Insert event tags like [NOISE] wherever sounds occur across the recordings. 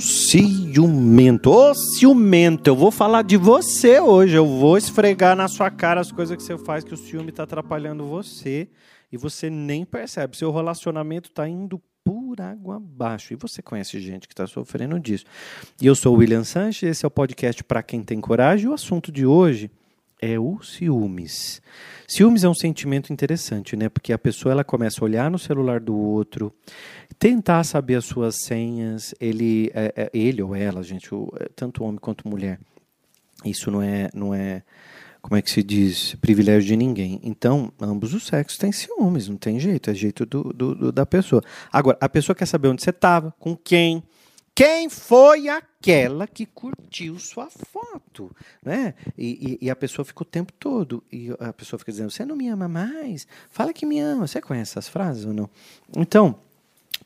Ciumento. Ô ciumento, eu vou falar de você hoje. Eu vou esfregar na sua cara as coisas que você faz que o ciúme está atrapalhando você e você nem percebe. Seu relacionamento está indo por água abaixo. E você conhece gente que está sofrendo disso. E eu sou o William Sanches, esse é o podcast para quem tem coragem. E o assunto de hoje é o ciúmes. Ciúmes é um sentimento interessante, né? Porque a pessoa ela começa a olhar no celular do outro, tentar saber as suas senhas, ele, é, é, ele ou ela, gente, o, é, tanto homem quanto mulher. Isso não é, não é, como é que se diz, privilégio de ninguém. Então, ambos os sexos têm ciúmes, não tem jeito, é jeito do, do, do da pessoa. Agora, a pessoa quer saber onde você estava, com quem, quem foi aquela que curtiu sua foto, né? E, e, e, a pessoa fica o tempo todo e a pessoa fica dizendo: "Você não me ama mais? Fala que me ama". Você conhece essas frases ou não? Então,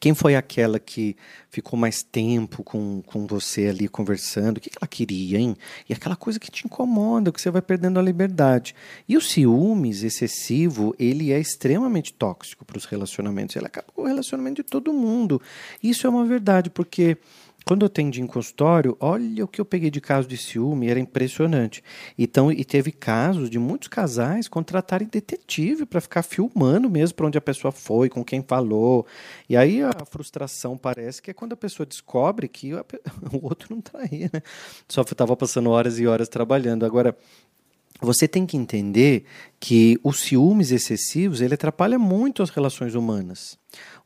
quem foi aquela que ficou mais tempo com, com você ali conversando? O que ela queria, hein? E aquela coisa que te incomoda, que você vai perdendo a liberdade. E o ciúmes excessivo, ele é extremamente tóxico para os relacionamentos. Ele acaba com o relacionamento de todo mundo. Isso é uma verdade, porque quando eu atendi em consultório, olha o que eu peguei de caso de ciúme, era impressionante. Então, e teve casos de muitos casais contratarem detetive para ficar filmando mesmo para onde a pessoa foi, com quem falou. E aí a frustração parece que é quando a pessoa descobre que [LAUGHS] o outro não traía, né? Só estava passando horas e horas trabalhando. Agora, você tem que entender que os ciúmes excessivos ele atrapalha muito as relações humanas.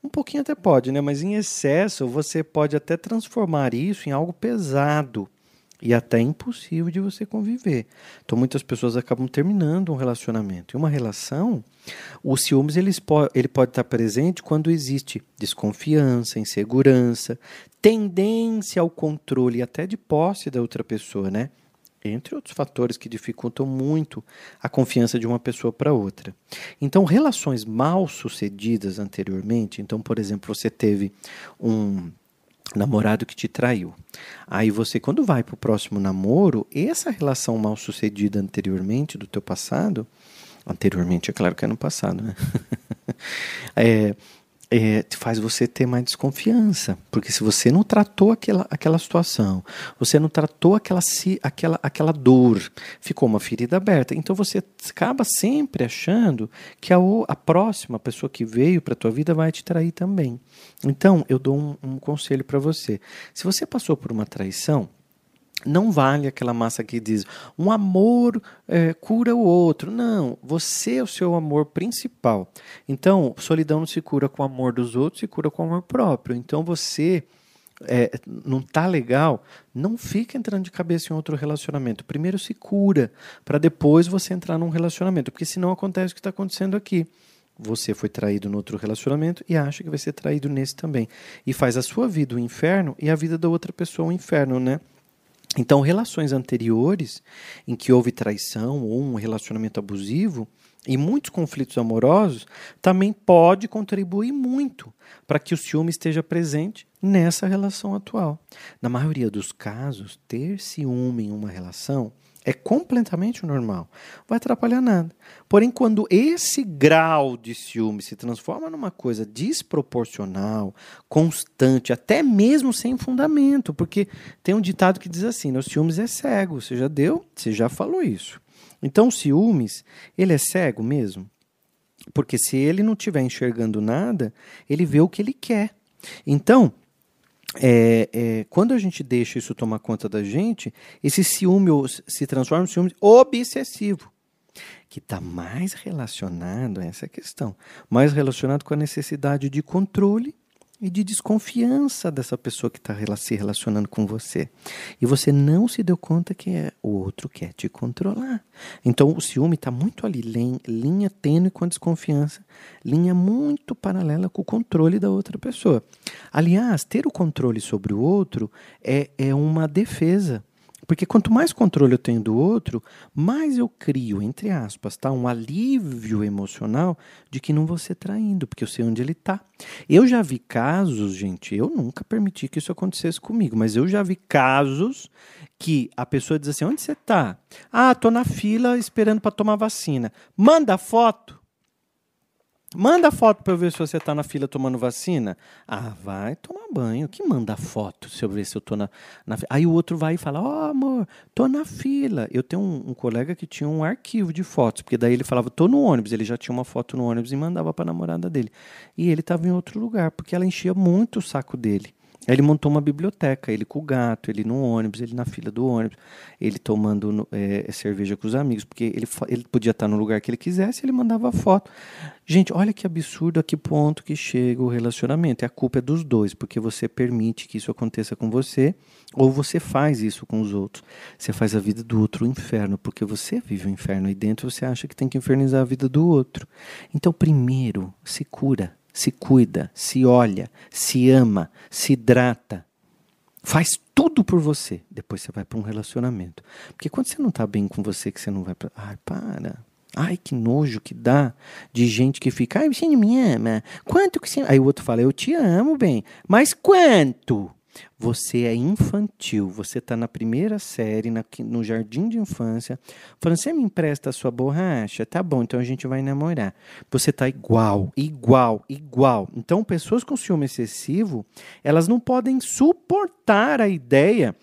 Um pouquinho até pode, né? Mas em excesso você pode até transformar isso em algo pesado e até impossível de você conviver. Então muitas pessoas acabam terminando um relacionamento. E uma relação, o ciúmes ele, ele pode estar presente quando existe desconfiança, insegurança, tendência ao controle até de posse da outra pessoa, né? Entre outros fatores que dificultam muito a confiança de uma pessoa para outra. Então, relações mal sucedidas anteriormente, então, por exemplo, você teve um namorado que te traiu. Aí você, quando vai para o próximo namoro, essa relação mal sucedida anteriormente do teu passado, anteriormente é claro que é no passado, né? [LAUGHS] é, é, faz você ter mais desconfiança. Porque se você não tratou aquela, aquela situação, você não tratou aquela, aquela, aquela dor, ficou uma ferida aberta. Então você acaba sempre achando que a, a próxima pessoa que veio para a tua vida vai te trair também. Então eu dou um, um conselho para você. Se você passou por uma traição, não vale aquela massa que diz um amor é, cura o outro. Não, você é o seu amor principal. Então, solidão não se cura com o amor dos outros, se cura com o amor próprio. Então, você é, não tá legal, não fica entrando de cabeça em outro relacionamento. Primeiro se cura, para depois você entrar num relacionamento. Porque senão acontece o que está acontecendo aqui. Você foi traído no outro relacionamento e acha que vai ser traído nesse também. E faz a sua vida um inferno e a vida da outra pessoa um inferno, né? Então, relações anteriores em que houve traição ou um relacionamento abusivo e muitos conflitos amorosos também pode contribuir muito para que o ciúme esteja presente nessa relação atual. Na maioria dos casos, ter ciúme em uma relação é completamente normal. Vai atrapalhar nada. Porém, quando esse grau de ciúme se transforma numa coisa desproporcional, constante, até mesmo sem fundamento, porque tem um ditado que diz assim: os ciúmes é cego. Você já deu, você já falou isso. Então, o ciúmes, ele é cego mesmo? Porque se ele não estiver enxergando nada, ele vê o que ele quer. Então, é, é, quando a gente deixa isso tomar conta da gente, esse ciúme se transforma em ciúme obsessivo, que está mais relacionado a essa questão, mais relacionado com a necessidade de controle e de desconfiança dessa pessoa que está se relacionando com você. E você não se deu conta que é, o outro quer te controlar. Então o ciúme está muito ali, linha tênue com a desconfiança, linha muito paralela com o controle da outra pessoa. Aliás, ter o controle sobre o outro é, é uma defesa porque quanto mais controle eu tenho do outro, mais eu crio, entre aspas, tá? um alívio emocional de que não vou ser traindo, porque eu sei onde ele está. Eu já vi casos, gente, eu nunca permiti que isso acontecesse comigo, mas eu já vi casos que a pessoa diz assim: onde você está? Ah, tô na fila esperando para tomar vacina. Manda foto. Manda foto para eu ver se você tá na fila tomando vacina. Ah, vai tomar banho. Que manda foto se eu ver se eu tô na, na Aí o outro vai e fala: Ó, oh, amor, tô na fila. Eu tenho um, um, colega que tinha um arquivo de fotos, porque daí ele falava: tô no ônibus. Ele já tinha uma foto no ônibus e mandava pra namorada dele. E ele tava em outro lugar, porque ela enchia muito o saco dele. Aí ele montou uma biblioteca, ele com o gato, ele no ônibus, ele na fila do ônibus, ele tomando é, cerveja com os amigos, porque ele, ele podia estar no lugar que ele quisesse, ele mandava foto. Gente, olha que absurdo a que ponto que chega o relacionamento. E a culpa é dos dois, porque você permite que isso aconteça com você, ou você faz isso com os outros. Você faz a vida do outro um inferno, porque você vive o um inferno aí dentro, você acha que tem que infernizar a vida do outro. Então, primeiro, se cura se cuida, se olha, se ama, se hidrata, faz tudo por você. Depois você vai para um relacionamento. Porque quando você não está bem com você, que você não vai para. Ai, para. Ai, que nojo que dá de gente que fica. Ai, você não me ama. Quanto que você. Aí o outro fala, eu te amo, bem. Mas quanto? Você é infantil, você está na primeira série, na, no jardim de infância, falando: você me empresta a sua borracha? Tá bom, então a gente vai namorar. Você está igual, igual, igual. Então, pessoas com ciúme excessivo, elas não podem suportar a ideia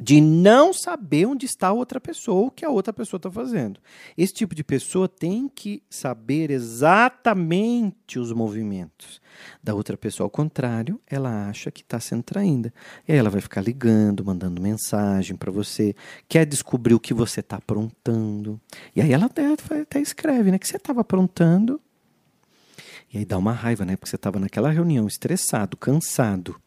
de não saber onde está a outra pessoa, o que a outra pessoa está fazendo. Esse tipo de pessoa tem que saber exatamente os movimentos da outra pessoa. Ao contrário, ela acha que está sendo traída. E aí ela vai ficar ligando, mandando mensagem para você, quer descobrir o que você está aprontando. E aí ela até, até escreve, né? Que você estava aprontando. E aí dá uma raiva, né? Porque você estava naquela reunião estressado, cansado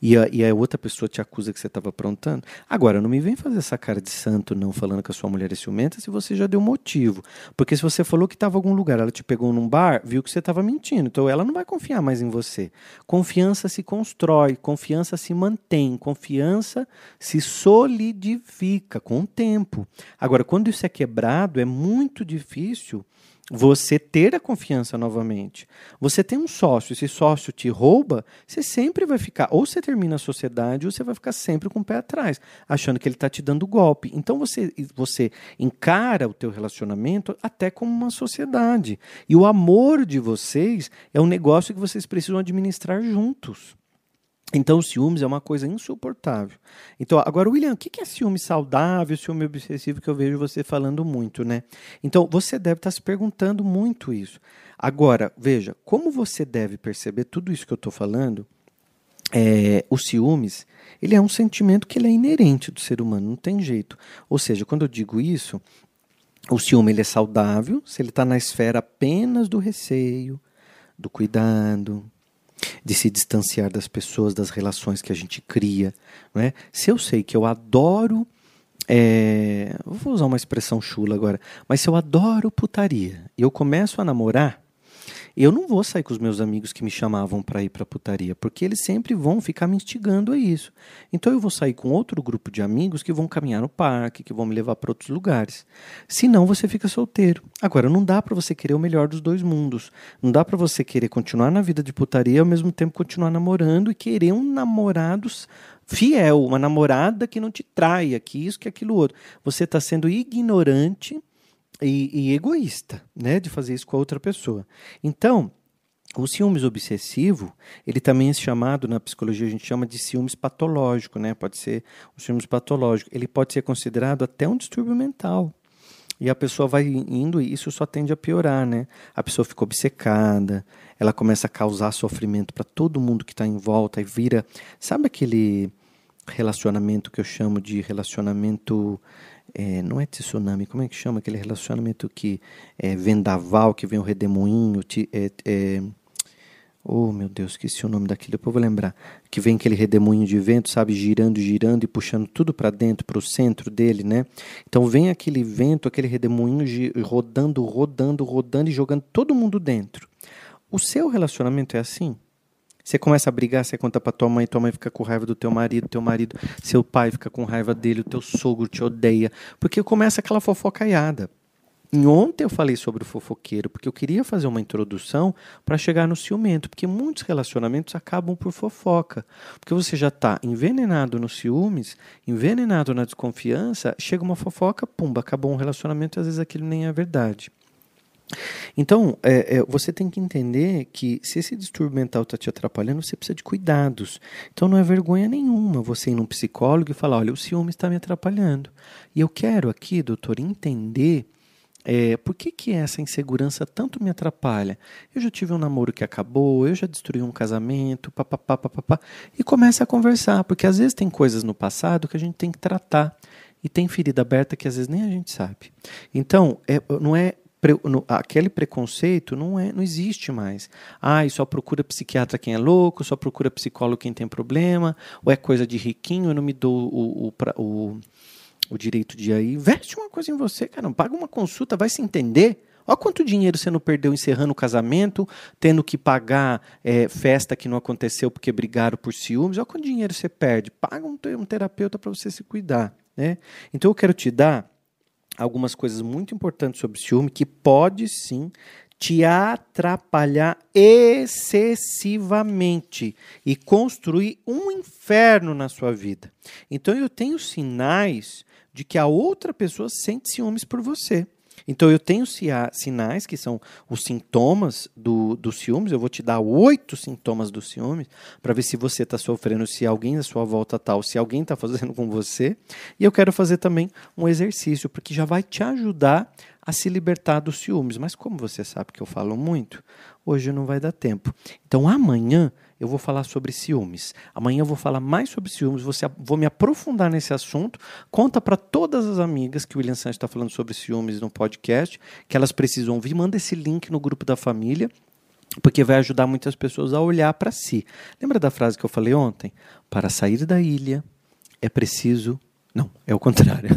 e a, e a outra pessoa te acusa que você estava aprontando. Agora, não me vem fazer essa cara de santo não falando que a sua mulher é ciumenta se você já deu motivo. Porque se você falou que estava em algum lugar, ela te pegou num bar, viu que você estava mentindo. Então ela não vai confiar mais em você. Confiança se constrói, confiança se mantém, confiança se solidifica com o tempo. Agora, quando isso é quebrado, é muito difícil você ter a confiança novamente. Você tem um sócio, esse sócio te rouba, você sempre vai ficar, ou você termina a sociedade, ou você vai ficar sempre com o pé atrás, achando que ele está te dando golpe. Então você, você encara o teu relacionamento até como uma sociedade. E o amor de vocês é um negócio que vocês precisam administrar juntos. Então, ciúmes é uma coisa insuportável. Então, agora, William, o que é ciúme saudável, ciúme obsessivo, que eu vejo você falando muito, né? Então, você deve estar se perguntando muito isso. Agora, veja, como você deve perceber tudo isso que eu estou falando, é, o ciúmes, ele é um sentimento que ele é inerente do ser humano, não tem jeito. Ou seja, quando eu digo isso, o ciúme ele é saudável se ele está na esfera apenas do receio, do cuidado, de se distanciar das pessoas, das relações que a gente cria. Não é? Se eu sei que eu adoro. É, vou usar uma expressão chula agora, mas se eu adoro putaria e eu começo a namorar, eu não vou sair com os meus amigos que me chamavam para ir para putaria, porque eles sempre vão ficar me instigando a isso. Então eu vou sair com outro grupo de amigos que vão caminhar no parque, que vão me levar para outros lugares. Senão você fica solteiro. Agora não dá para você querer o melhor dos dois mundos. Não dá para você querer continuar na vida de putaria ao mesmo tempo continuar namorando e querer um namorado fiel, uma namorada que não te traia, que isso, que aquilo outro. Você está sendo ignorante e, e egoísta, né, de fazer isso com a outra pessoa. Então, o ciúmes obsessivo, ele também é chamado, na psicologia a gente chama de ciúmes patológico, né? Pode ser um ciúmes patológico. Ele pode ser considerado até um distúrbio mental. E a pessoa vai indo e isso só tende a piorar, né? A pessoa fica obcecada, ela começa a causar sofrimento para todo mundo que está em volta e vira, sabe aquele relacionamento que eu chamo de relacionamento é, não é tsunami, como é que chama aquele relacionamento que é vendaval, que vem o redemoinho, é, é, oh meu Deus, esqueci o nome daquilo, depois vou lembrar, que vem aquele redemoinho de vento, sabe, girando, girando e puxando tudo para dentro, para o centro dele, né? Então vem aquele vento, aquele redemoinho rodando, rodando, rodando e jogando todo mundo dentro. O seu relacionamento é assim? Você começa a brigar, você conta pra tua mãe, tua mãe fica com raiva do teu marido, teu marido, seu pai fica com raiva dele, o teu sogro te odeia, porque começa aquela fofocaiada. E ontem eu falei sobre o fofoqueiro, porque eu queria fazer uma introdução para chegar no ciumento, porque muitos relacionamentos acabam por fofoca. Porque você já está envenenado nos ciúmes, envenenado na desconfiança, chega uma fofoca, pumba, acabou um relacionamento às vezes aquilo nem é verdade. Então, é, é, você tem que entender que se esse distúrbio mental está te atrapalhando, você precisa de cuidados. Então, não é vergonha nenhuma você ir num psicólogo e falar: olha, o ciúme está me atrapalhando. E eu quero aqui, doutor, entender é, por que, que essa insegurança tanto me atrapalha? Eu já tive um namoro que acabou, eu já destruí um casamento, papapá, papapá. E começa a conversar, porque às vezes tem coisas no passado que a gente tem que tratar. E tem ferida aberta que às vezes nem a gente sabe. Então, é, não é aquele preconceito não é não existe mais. Ah, só procura psiquiatra quem é louco, só procura psicólogo quem tem problema, ou é coisa de riquinho, eu não me dou o, o, o, o direito de ir. Veste uma coisa em você, cara, paga uma consulta, vai se entender. Olha quanto dinheiro você não perdeu encerrando o casamento, tendo que pagar é, festa que não aconteceu porque brigaram por ciúmes. Olha quanto dinheiro você perde. Paga um, um terapeuta para você se cuidar. Né? Então eu quero te dar algumas coisas muito importantes sobre ciúme que pode sim te atrapalhar excessivamente e construir um inferno na sua vida. Então eu tenho sinais de que a outra pessoa sente ciúmes por você. Então eu tenho sinais que são os sintomas do, do ciúmes. Eu vou te dar oito sintomas do ciúmes para ver se você está sofrendo, se alguém à sua volta está, ou se alguém está [LAUGHS] fazendo com você. E eu quero fazer também um exercício porque já vai te ajudar a se libertar dos ciúmes. Mas como você sabe que eu falo muito, hoje não vai dar tempo. Então amanhã eu vou falar sobre ciúmes. Amanhã eu vou falar mais sobre ciúmes, se, vou me aprofundar nesse assunto. Conta para todas as amigas que o William Santos está falando sobre ciúmes no podcast, que elas precisam ouvir. Manda esse link no grupo da família, porque vai ajudar muitas pessoas a olhar para si. Lembra da frase que eu falei ontem? Para sair da ilha é preciso. Não, é o contrário.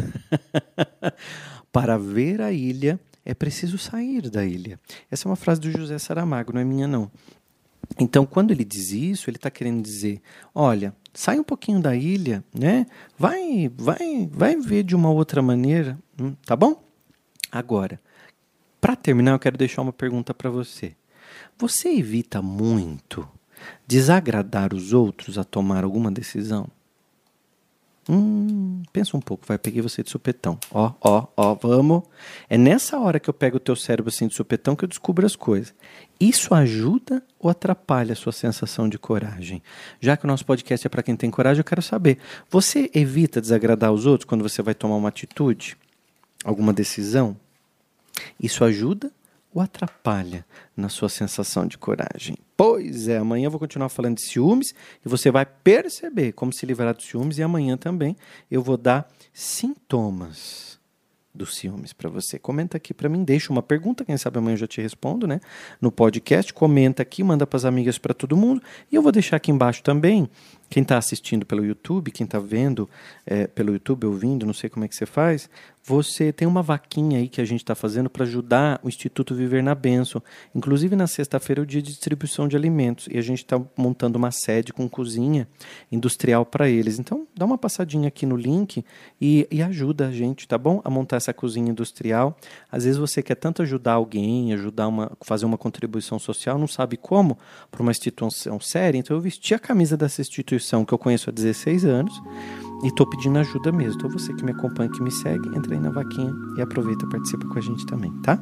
[LAUGHS] para ver a ilha é preciso sair da ilha. Essa é uma frase do José Saramago, não é minha, não. Então, quando ele diz isso, ele está querendo dizer: olha, sai um pouquinho da ilha, né? Vai, vai, vai ver de uma outra maneira, hum, tá bom? Agora, para terminar, eu quero deixar uma pergunta para você. Você evita muito desagradar os outros a tomar alguma decisão? Hum, pensa um pouco, vai, peguei você de supetão. Ó, ó, ó, vamos. É nessa hora que eu pego o teu cérebro assim de supetão que eu descubro as coisas. Isso ajuda ou atrapalha a sua sensação de coragem? Já que o nosso podcast é para quem tem coragem, eu quero saber. Você evita desagradar os outros quando você vai tomar uma atitude? Alguma decisão? Isso ajuda ou atrapalha na sua sensação de coragem? Pois é, amanhã eu vou continuar falando de ciúmes e você vai perceber como se livrar dos ciúmes e amanhã também eu vou dar sintomas dos ciúmes para você. Comenta aqui para mim, deixa uma pergunta, quem sabe amanhã eu já te respondo, né? No podcast, comenta aqui, manda para as amigas, para todo mundo. E eu vou deixar aqui embaixo também quem está assistindo pelo YouTube, quem está vendo é, pelo YouTube, ouvindo, não sei como é que você faz, você tem uma vaquinha aí que a gente está fazendo para ajudar o Instituto Viver na Benção. Inclusive, na sexta-feira é o dia de distribuição de alimentos e a gente está montando uma sede com cozinha industrial para eles. Então, dá uma passadinha aqui no link e, e ajuda a gente, tá bom? A montar essa cozinha industrial. Às vezes você quer tanto ajudar alguém, ajudar uma, fazer uma contribuição social, não sabe como para uma instituição séria. Então, eu vesti a camisa dessa instituição instituição que eu conheço há 16 anos e estou pedindo ajuda mesmo. Então você que me acompanha, que me segue, entra aí na vaquinha e aproveita e participa com a gente também, tá?